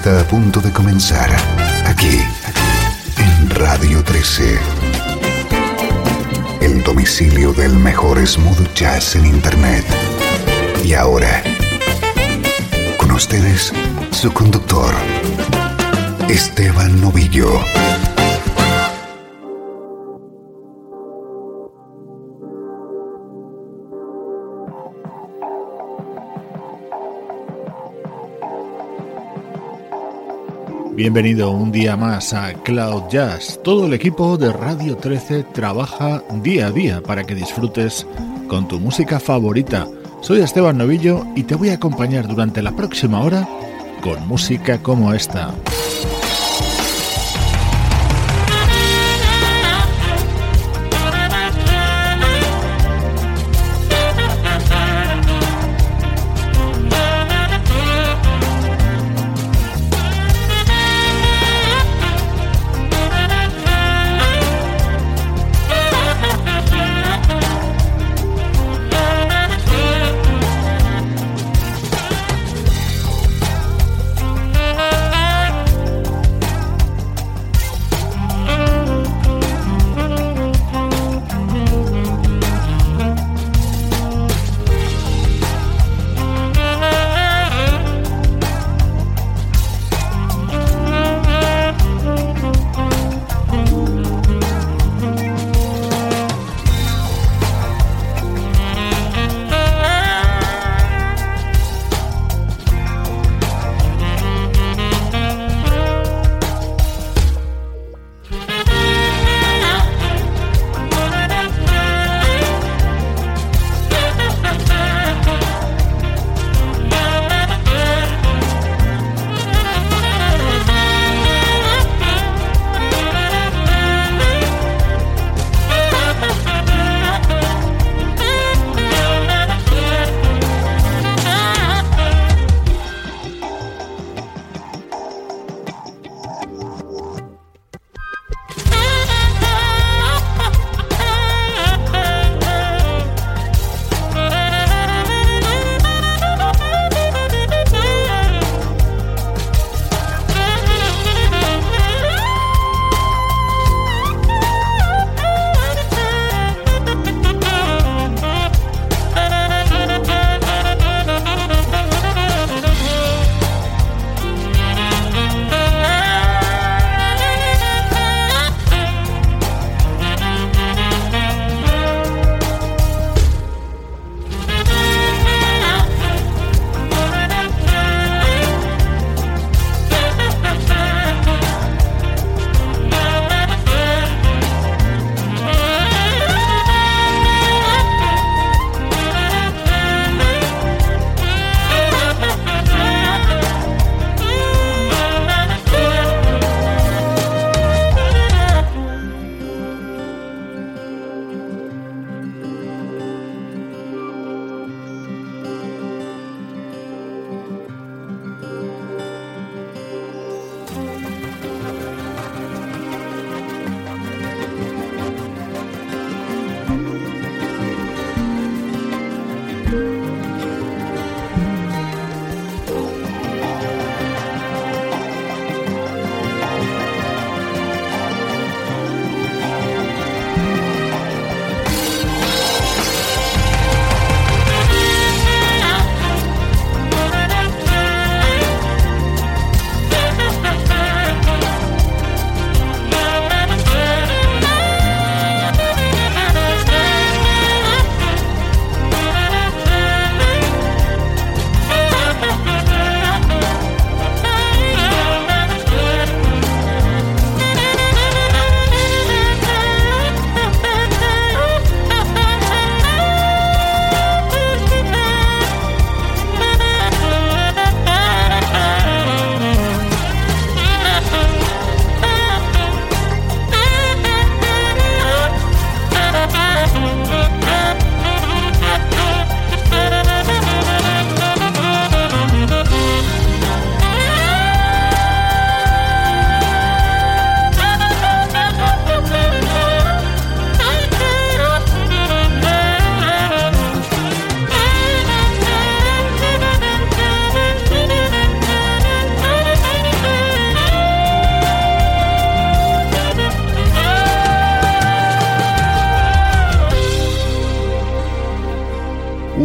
Está a punto de comenzar aquí en Radio 13. El domicilio del mejor smooth jazz en Internet. Y ahora, con ustedes, su conductor, Esteban Novillo. Bienvenido un día más a Cloud Jazz. Todo el equipo de Radio 13 trabaja día a día para que disfrutes con tu música favorita. Soy Esteban Novillo y te voy a acompañar durante la próxima hora con música como esta.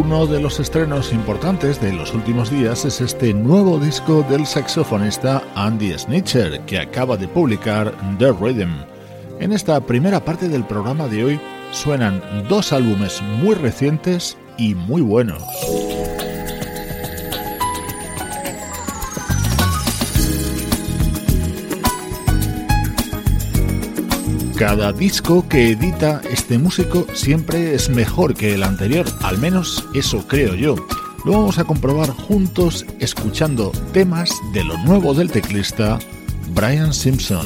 Uno de los estrenos importantes de los últimos días es este nuevo disco del saxofonista Andy Snitcher, que acaba de publicar The Rhythm. En esta primera parte del programa de hoy suenan dos álbumes muy recientes y muy buenos. Cada disco que edita este músico siempre es mejor que el anterior, al menos eso creo yo. Lo vamos a comprobar juntos escuchando temas de lo nuevo del teclista Brian Simpson.